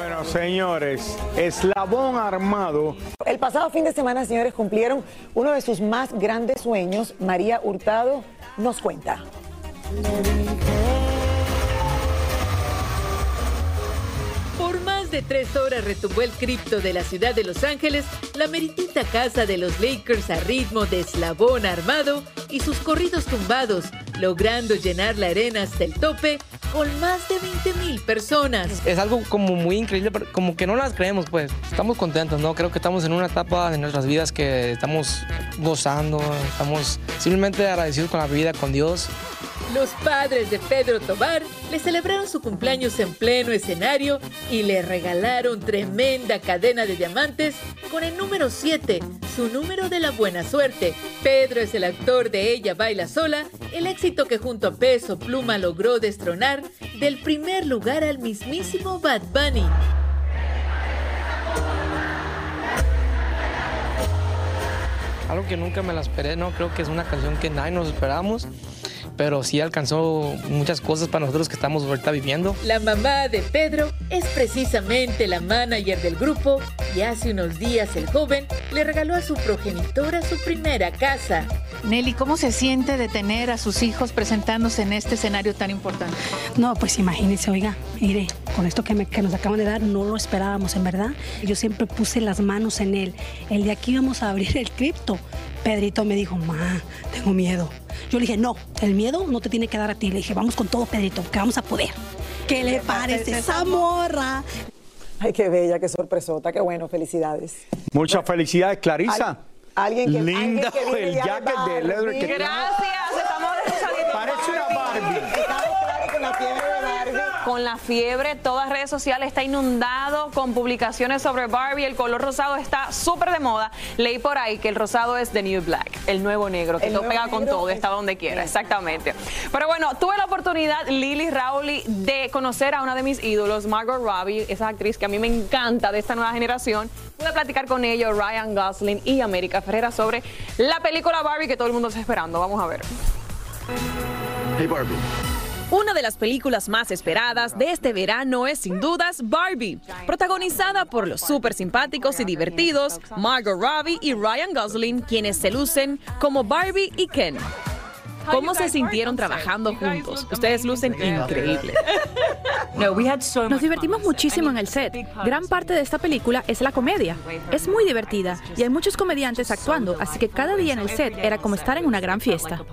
Bueno, señores, eslabón armado. El pasado fin de semana, señores, cumplieron uno de sus más grandes sueños. María Hurtado nos cuenta. Por más de tres horas retumbó el cripto de la ciudad de Los Ángeles, la meritita casa de los Lakers a ritmo de eslabón armado y sus corridos tumbados, logrando llenar la arena hasta el tope con más de 20 mil personas. es algo como muy increíble, como que no las creemos, pues. Estamos contentos, ¿no? Creo que estamos en una etapa de nuestras vidas que estamos gozando, estamos simplemente agradecidos con la vida, con Dios. Los padres de Pedro Tobar le celebraron su cumpleaños en pleno escenario y le regalaron tremenda cadena de diamantes con el número 7, su número de la buena suerte. Pedro es el actor de Ella Baila Sola, el éxito que junto a Peso Pluma logró destronar del primer lugar al mismísimo Bad Bunny. Algo que nunca me la esperé, ¿no? Creo que es una canción que nadie nos esperamos, pero sí alcanzó muchas cosas para nosotros que estamos ahorita viviendo. La mamá de Pedro es precisamente la manager del grupo y hace unos días el joven le regaló a su progenitora su primera casa. Nelly, ¿cómo se siente de tener a sus hijos presentándose en este escenario tan importante? No, pues imagínense, oiga, mire, con esto que, me- que nos acaban de dar no lo esperábamos, en verdad. Yo siempre puse las manos en él. El de aquí íbamos a abrir el cripto. Pedrito me dijo, ma, tengo miedo. Yo le dije, no, el miedo no te tiene que dar a ti. Le dije, vamos con todo, Pedrito, que vamos a poder. ¿Qué le parece esa morra? Ay, qué bella, qué sorpresota, qué bueno, felicidades. Muchas felicidades, Clarisa. Al- alguien que- Linda alguien que el jacket de leather que Barbie. tiene. estamos Parece una Barbie. Estamos claros con la fiebre de Barbie. Con la fiebre, todas redes sociales está inundado con publicaciones sobre Barbie. El color rosado está súper de moda. Leí por ahí que el rosado es the new black, el nuevo negro, que todo pega con todo, es- está donde quiera, exactamente. Pero bueno, tuve la oportunidad, Lily Rowley, de conocer a una de mis ídolos, Margot Robbie, esa actriz que a mí me encanta de esta nueva generación. Pude platicar con ella, Ryan Gosling y América Ferreira sobre la película Barbie que todo el mundo está esperando. Vamos a ver. Hey, Barbie. Una de las películas más esperadas de este verano es sin dudas Barbie, protagonizada por los súper simpáticos y divertidos Margot Robbie y Ryan Gosling, quienes se lucen como Barbie y Ken. ¿Cómo se sintieron trabajando juntos? Ustedes lucen increíble. Nos divertimos muchísimo en el set. Gran parte de esta película es la comedia. Es muy divertida y hay muchos comediantes actuando, así que cada día en el set era como estar en una gran fiesta.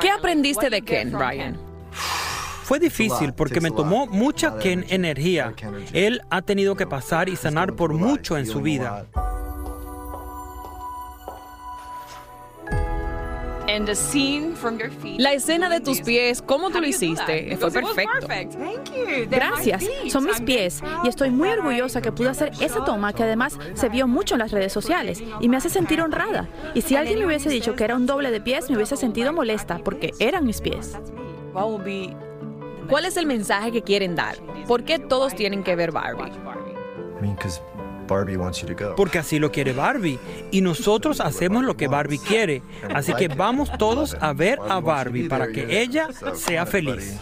¿Qué aprendiste de Ken, Ryan? Fue difícil porque me tomó mucha Ken energía. Él ha tenido que pasar y sanar por mucho en su vida. La escena de tus pies, ¿cómo tú lo hiciste? Fue perfecto. Gracias, son mis pies y estoy muy orgullosa que pude hacer esa toma que además se vio mucho en las redes sociales y me hace sentir honrada. Y si alguien me hubiese dicho que era un doble de pies, me hubiese sentido molesta porque eran mis pies. ¿Cuál es el mensaje que quieren dar? ¿Por qué todos tienen que ver Barbie? Porque así lo quiere Barbie. Y nosotros hacemos lo que Barbie quiere. Así que vamos todos a ver a Barbie para que ella sea feliz.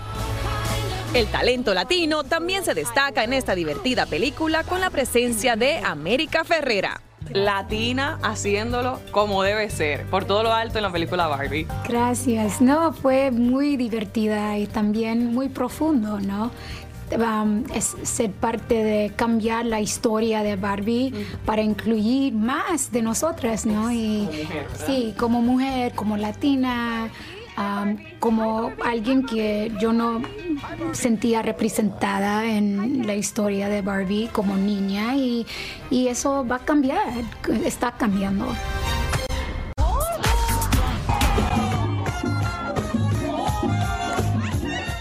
El talento latino también se destaca en esta divertida película con la presencia de América Ferrera. Latina haciéndolo como debe ser, por todo lo alto en la película Barbie. Gracias, no, fue muy divertida y también muy profundo, ¿no? es ser parte de cambiar la historia de Barbie para incluir más de nosotras, ¿no? Y sí, como mujer, como latina, como alguien que yo no sentía representada en la historia de Barbie como niña y, y eso va a cambiar, está cambiando.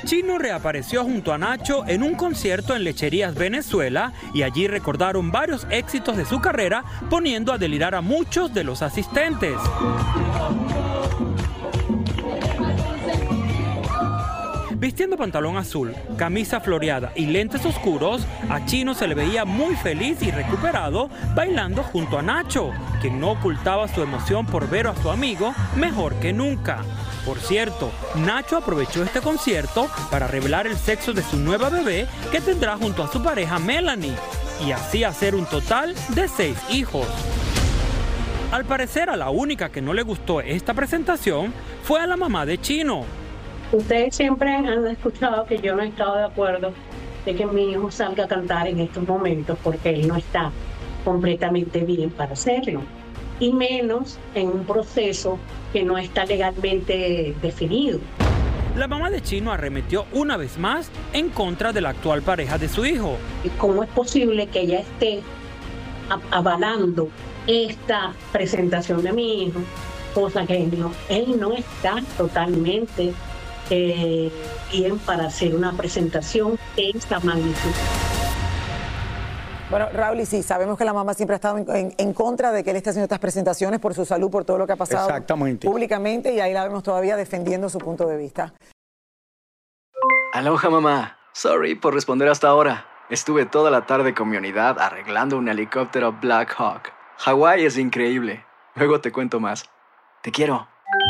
Chino reapareció junto a Nacho en un concierto en Lecherías Venezuela y allí recordaron varios éxitos de su carrera poniendo a delirar a muchos de los asistentes. Vistiendo pantalón azul, camisa floreada y lentes oscuros, a Chino se le veía muy feliz y recuperado bailando junto a Nacho, quien no ocultaba su emoción por ver a su amigo mejor que nunca. Por cierto, Nacho aprovechó este concierto para revelar el sexo de su nueva bebé que tendrá junto a su pareja Melanie y así hacer un total de seis hijos. Al parecer a la única que no le gustó esta presentación fue a la mamá de Chino. Ustedes siempre han escuchado que yo no he estado de acuerdo de que mi hijo salga a cantar en estos momentos porque él no está completamente bien para hacerlo y menos en un proceso que no está legalmente definido. La mamá de Chino arremetió una vez más en contra de la actual pareja de su hijo. ¿Cómo es posible que ella esté avalando esta presentación de mi hijo? Cosa que no, él no está totalmente eh, bien para hacer una presentación de esta magnitud. Bueno, Raúl, y sí, sabemos que la mamá siempre ha estado en, contra de que él esté haciendo estas presentaciones por su salud, por todo lo que ha pasado públicamente, y ahí la vemos todavía defendiendo su punto de vista. Aloha, mamá. Sorry por responder hasta ahora. Estuve toda la tarde con mi unidad arreglando un helicóptero Black Hawk. Hawái es increíble. Luego te cuento más. Te quiero.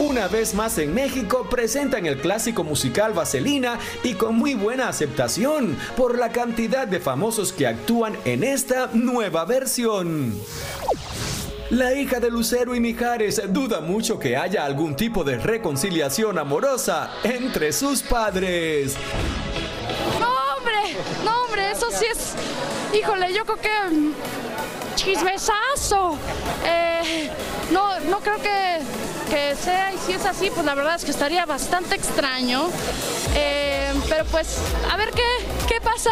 Una vez más en México presentan el clásico musical Vaselina y con muy buena aceptación por la cantidad de famosos que actúan en esta nueva versión. La hija de Lucero y Mijares duda mucho que haya algún tipo de reconciliación amorosa entre sus padres. No, hombre, no, hombre, eso sí es. Híjole, yo creo que. Mm, chismesazo. Eh, no, no creo que que sea y si es así, pues la verdad es que estaría bastante extraño. Eh, pero pues, a ver qué, qué pasa.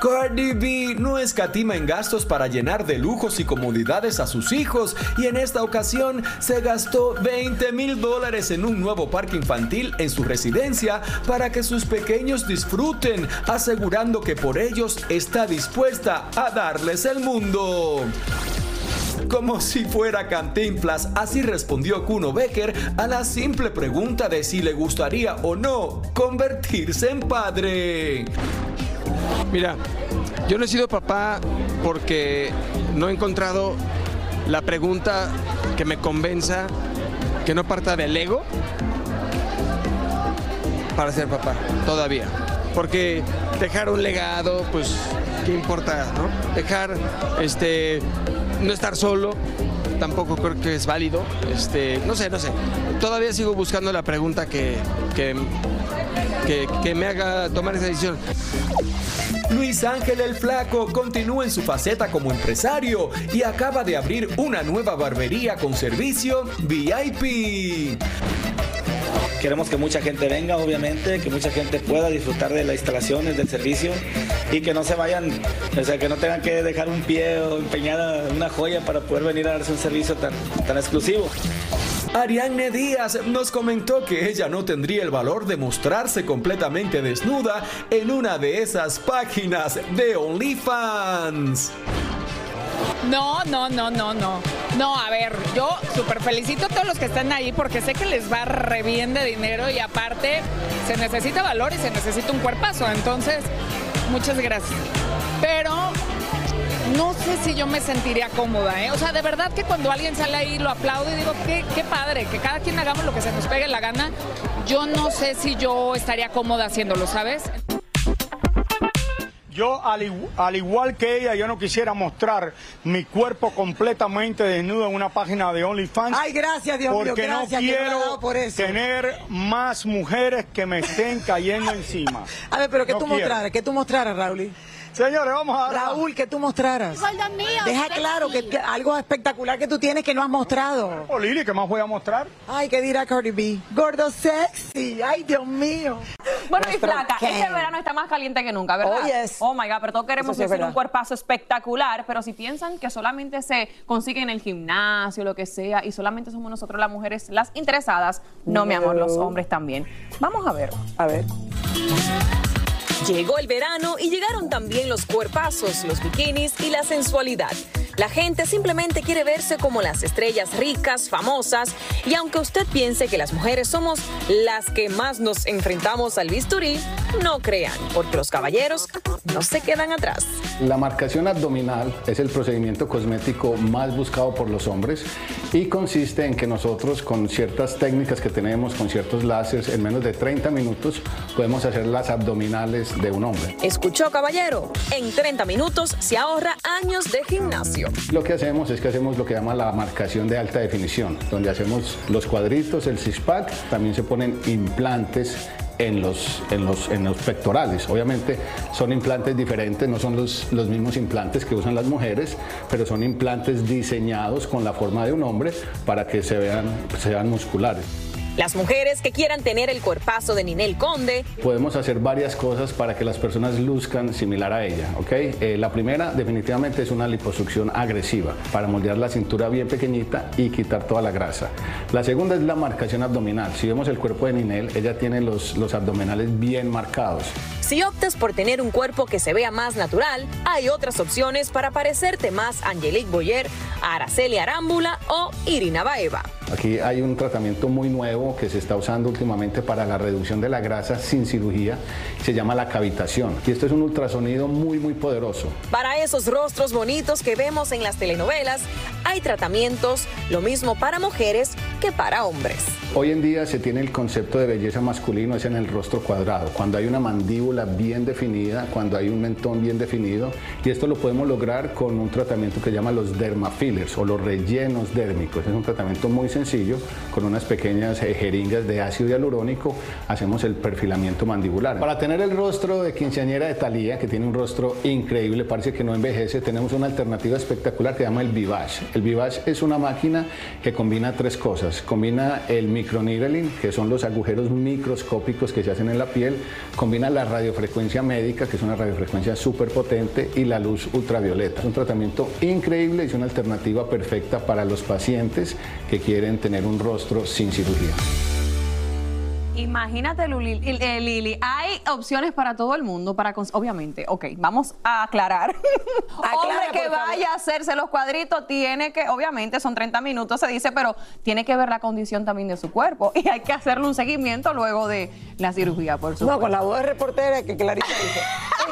Cardi B no escatima en gastos para llenar de lujos y comodidades a sus hijos y en esta ocasión se gastó 20 mil dólares en un nuevo parque infantil en su residencia para que sus pequeños disfruten, asegurando que por ellos está dispuesta a darles el mundo. Como si fuera cantinflas. Así respondió Kuno Becker a la simple pregunta de si le gustaría o no convertirse en padre. Mira, yo no he sido papá porque no he encontrado la pregunta que me convenza, que no parta del ego para ser papá, todavía. Porque dejar un legado, pues, ¿qué importa, no? Dejar, este, no estar solo, tampoco creo que es válido. Este, no sé, no sé. Todavía sigo buscando la pregunta que, que, que, que me haga tomar esa decisión. Luis Ángel el Flaco continúa en su faceta como empresario y acaba de abrir una nueva barbería con servicio VIP. Queremos que mucha gente venga, obviamente, que mucha gente pueda disfrutar de las instalaciones, del servicio y que no se vayan, o sea, que no tengan que dejar un pie o empeñar una joya para poder venir a darse un servicio tan, tan exclusivo. Ariadne Díaz nos comentó que ella no tendría el valor de mostrarse completamente desnuda en una de esas páginas de OnlyFans. No, no, no, no, no. No, a ver, yo súper felicito a todos los que están ahí porque sé que les va re bien de dinero y aparte se necesita valor y se necesita un cuerpazo. Entonces, muchas gracias. Pero no sé si yo me sentiría cómoda, ¿eh? O sea, de verdad que cuando alguien sale ahí lo aplaudo y digo, qué, qué padre, que cada quien hagamos lo que se nos pegue la gana. Yo no sé si yo estaría cómoda haciéndolo, ¿sabes? Yo, al, igu- al igual que ella, yo no quisiera mostrar mi cuerpo completamente desnudo en una página de OnlyFans. Ay, gracias, Dios mío, porque gracias, no quiero por eso. tener más mujeres que me estén cayendo encima. A ver, pero que No tú mostraras, que tú mostraras, Raúl. Señores, vamos a... Raúl, que tú mostraras. Deja claro que, que algo espectacular que tú tienes que no has mostrado. Oh, Lili, ¿qué más voy a mostrar? Ay, ¿qué dirá Cardi B? Gordo sexy. Ay, Dios mío. Bueno, y Nuestro flaca, Ken. este verano está más caliente que nunca, ¿verdad? Oh, yes. Oh my God, pero todos queremos sí decir un cuerpazo espectacular, pero si piensan que solamente se consigue en el gimnasio, lo que sea, y solamente somos nosotros las mujeres las interesadas, no, mi amor, los No. hombres también. Vamos a ver. A ver. Llegó el verano y llegaron también los cuerpazos, los bikinis y la sensualidad. La gente simplemente quiere verse como las estrellas ricas, famosas, y aunque usted piense que las mujeres somos las que más nos enfrentamos al bisturí, no crean, porque los caballeros no se quedan atrás. La marcación abdominal es el procedimiento cosmético más buscado por los hombres y consiste en que nosotros con ciertas técnicas que tenemos, con ciertos láseres, en menos de 30 minutos podemos hacer las abdominales de un hombre. ¿Escuchó, caballero? En 30 minutos se ahorra años de gimnasio. Lo que hacemos es que hacemos lo que llama la marcación de alta definición, donde hacemos los cuadritos, el six-pack, también se ponen implantes en los, en, los, en los pectorales. Obviamente son implantes diferentes, no son los, los mismos implantes que usan las mujeres, pero son implantes diseñados con la forma de un hombre para que se vean, se vean musculares. Las mujeres que quieran tener el cuerpazo de Ninel Conde, Podemos hacer varias cosas para que las personas luzcan similar a ella, ¿ok? Eh, la primera definitivamente es una liposucción agresiva para moldear la cintura bien pequeñita y quitar toda la grasa. La segunda es la marcación abdominal. Si vemos el cuerpo de Ninel, ella tiene los, los abdominales bien marcados. si optas por tener un cuerpo que se vea más natural, hay otras opciones para parecerte más Angelique Boyer, Araceli Arámbula o Irina Baeva. Aquí hay un tratamiento muy nuevo que se está usando últimamente para la reducción de la grasa sin cirugía. Se llama la cavitación. Y esto es un ultrasonido muy, muy poderoso. Para esos rostros bonitos que vemos en las telenovelas, hay tratamientos, lo mismo para mujeres para hombres. Hoy en día se tiene el concepto de belleza masculino, es en el rostro cuadrado, cuando hay una mandíbula bien definida, cuando hay un mentón bien definido, y esto lo podemos lograr con un tratamiento que llama los dermafillers o los rellenos dérmicos. Es un tratamiento muy sencillo, con unas pequeñas eh, jeringas de ácido hialurónico, hacemos el perfilamiento mandibular. Para tener el rostro de quinceañera de Thalía, que tiene un rostro increíble, parece que no envejece, tenemos una alternativa espectacular que llama el Vivage. El Vivage es una máquina que combina tres cosas. Combina el microneedling, que son los agujeros microscópicos que se hacen en la piel, combina la radiofrecuencia médica, que es una radiofrecuencia súper potente, y la luz ultravioleta. Es un tratamiento increíble y es una alternativa perfecta para los pacientes que quieren tener un rostro sin cirugía. Imagínate, Luli- eh, Lili, hay opciones para todo el mundo, para obviamente, ok, vamos a aclarar. Hombre que vaya a hacerse los cuadritos tiene que, obviamente son 30 minutos, se dice, pero tiene que ver la condición también de su cuerpo y hay que hacerle un seguimiento luego de la cirugía, por supuesto. No, con la voz de reportera que Clarita dice.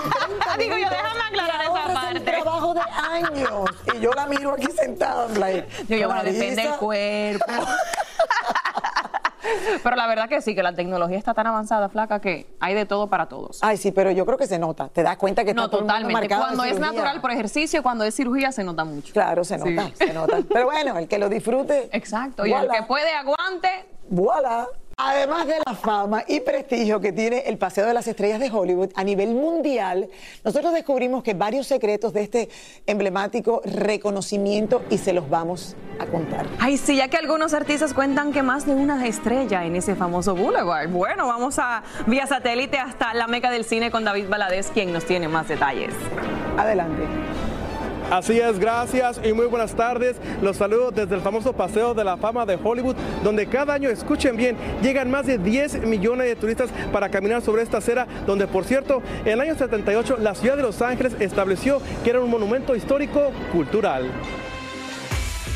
Digo yo, déjame aclarar esa parte. el trabajo de años. Y yo la miro aquí sentada, en like, Yo, yo, bueno, depende del cuerpo. Pero la verdad que sí, que la tecnología está tan avanzada, flaca, que hay de todo para todos. Ay, sí, pero yo creo que se nota. Te das cuenta que No, está todo el mundo totalmente. marcado de Cuando es natural por ejercicio, cuando es cirugía, se nota mucho. Claro, se nota, Sí. se nota. Pero bueno, el que lo disfrute. Exacto. Y el que puede, aguante. Voilà. Además de la fama y prestigio que tiene el Paseo de las Estrellas de Hollywood a nivel mundial, nosotros descubrimos que varios secretos de este emblemático reconocimiento y se los vamos a contar. Ay, sí, ya que algunos artistas cuentan que más de una estrella en ese famoso boulevard. Bueno, vamos a vía satélite hasta la meca del cine con David Valadez, quien nos tiene más detalles. Adelante. Así es, gracias y muy buenas tardes. Los saludo desde el famoso Paseo de la Fama de Hollywood, donde cada año, escuchen bien, llegan más de 10 millones de turistas para caminar sobre esta acera, donde por cierto, en el año 78 la ciudad de Los Ángeles estableció que era un monumento histórico cultural.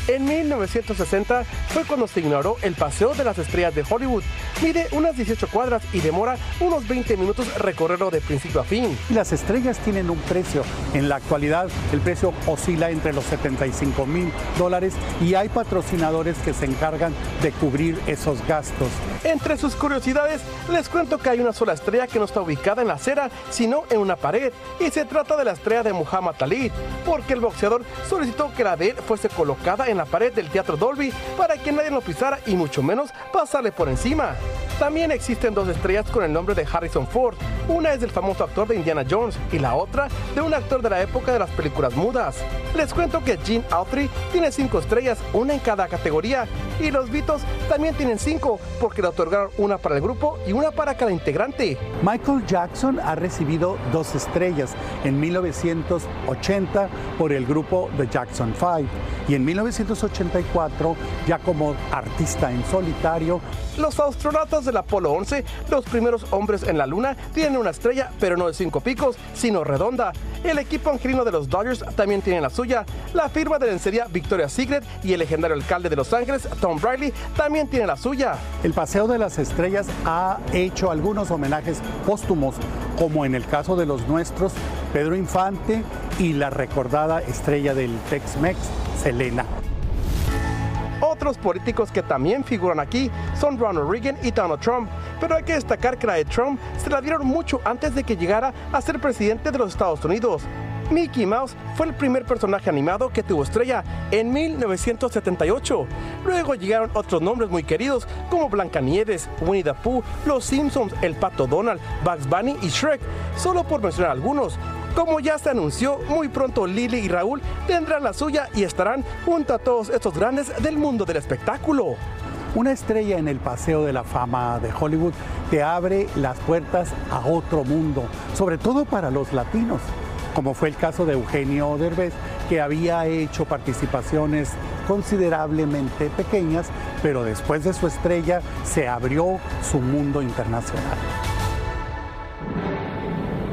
En 1960 fue cuando se inauguró el Paseo de las Estrellas de Hollywood. Mide unas 18 cuadras y demora unos 20 minutos recorrerlo de principio a fin. Las estrellas tienen un precio. En la actualidad el precio oscila entre los 75 mil dólares y hay patrocinadores que se encargan de cubrir esos gastos. Entre sus curiosidades, les cuento que hay una sola estrella que no está ubicada en la acera, sino en una pared, y se trata de la estrella de Muhammad Ali, porque el boxeador solicitó que la de él fuese colocada en la pared del Teatro Dolby para que nadie lo pisara y mucho menos pasarle por encima. También existen dos estrellas con el nombre de Harrison Ford. Una es del famoso actor de Indiana Jones y la otra de un actor de la época de las películas mudas. Les cuento que Gene Autry tiene cinco estrellas, una en cada categoría, y los Beatles también tienen cinco porque le otorgaron una para el grupo y una para cada integrante. Michael Jackson ha recibido dos estrellas en 1980 por el grupo The Jackson 5 y en 1984 ya como artista en solitario. Los astronautas del Apolo 11, los primeros hombres en la Luna, tienen una estrella, pero no de cinco picos, sino redonda. El equipo angelino de los Dodgers también tiene la suya. La firma de lencería Victoria's Secret y el legendario alcalde de Los Ángeles, Tom Riley, también tiene la suya. El Paseo de las Estrellas ha hecho algunos homenajes póstumos, como en el caso de los nuestros, Pedro Infante y la recordada estrella del Tex-Mex, Selena. Otros políticos que también figuran aquí son Ronald Reagan y Donald Trump, pero hay que destacar que la de Trump se la dieron mucho antes de que llegara a ser presidente de los Estados Unidos. Mickey Mouse fue el primer personaje animado que tuvo estrella en 1978. Luego llegaron otros nombres muy queridos como Blancanieves, Winnie the Pooh, Los Simpsons, El Pato Donald, Bugs Bunny y Shrek, solo por mencionar algunos. Como ya se anunció, muy pronto Lily y Raúl tendrán la suya y estarán junto a todos estos grandes del mundo del espectáculo. Una estrella en el Paseo de la Fama de Hollywood te abre las puertas a otro mundo, sobre todo para los latinos, como fue el caso de Eugenio Derbez, que había hecho participaciones considerablemente pequeñas, pero después de su estrella se abrió su mundo internacional.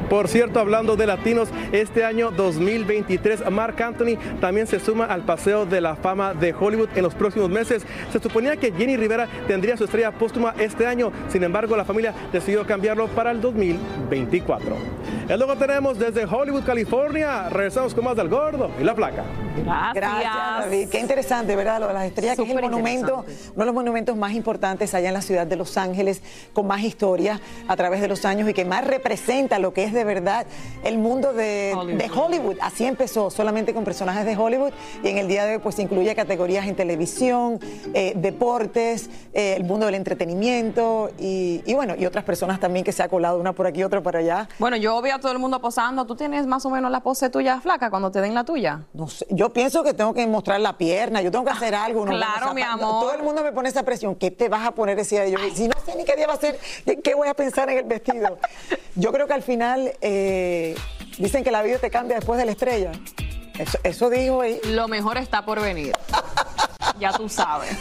Por cierto, hablando de latinos, este año 2023, Mark Anthony también se suma al Paseo de la Fama de Hollywood en los próximos meses. Se suponía que Jenny Rivera tendría su estrella póstuma este año, sin embargo, la familia decidió cambiarlo para el 2024. Y luego tenemos desde Hollywood, California. Regresamos con más del gordo y la placa. Gracias, David. Qué interesante, ¿verdad? Lo de las estrellas, que es el monumento, uno de los monumentos más importantes allá en la ciudad de Los Ángeles, con más historia a través de los años y que más representa lo que es de verdad el mundo de Hollywood. De Hollywood. Así empezó, solamente con personajes de Hollywood y en el día de hoy pues incluye categorías en televisión, eh, deportes, eh, el mundo del entretenimiento y, y, bueno, y otras personas también que se ha colado una por aquí, otra por allá. Bueno, yo veo a todo el mundo posando. ¿Tú tienes más o menos la pose tuya flaca cuando te den la tuya? No sé, yo pienso que tengo que mostrar la pierna, yo tengo que hacer algo. ¿no? Claro, mi amor. Todo el mundo me pone esa presión. ¿Qué te vas a poner ese día? Yo, si no sé ni qué día va a ser, ¿qué, qué voy a pensar en el vestido? Yo creo que al final eh, dicen que la vida te cambia después de la estrella. Eso, eso dijo ahí. Lo mejor está por venir. ya tú sabes.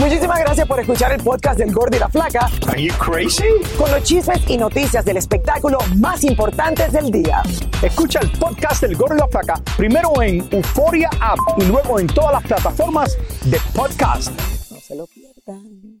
Muchísimas gracias por escuchar el podcast del Gordo y la Flaca. Are you crazy? Con los chismes y noticias del espectáculo más importantes del día. Escucha el podcast del Gordo y la Flaca primero en Euforia App y luego en todas las plataformas de podcast. No se lo pierdan.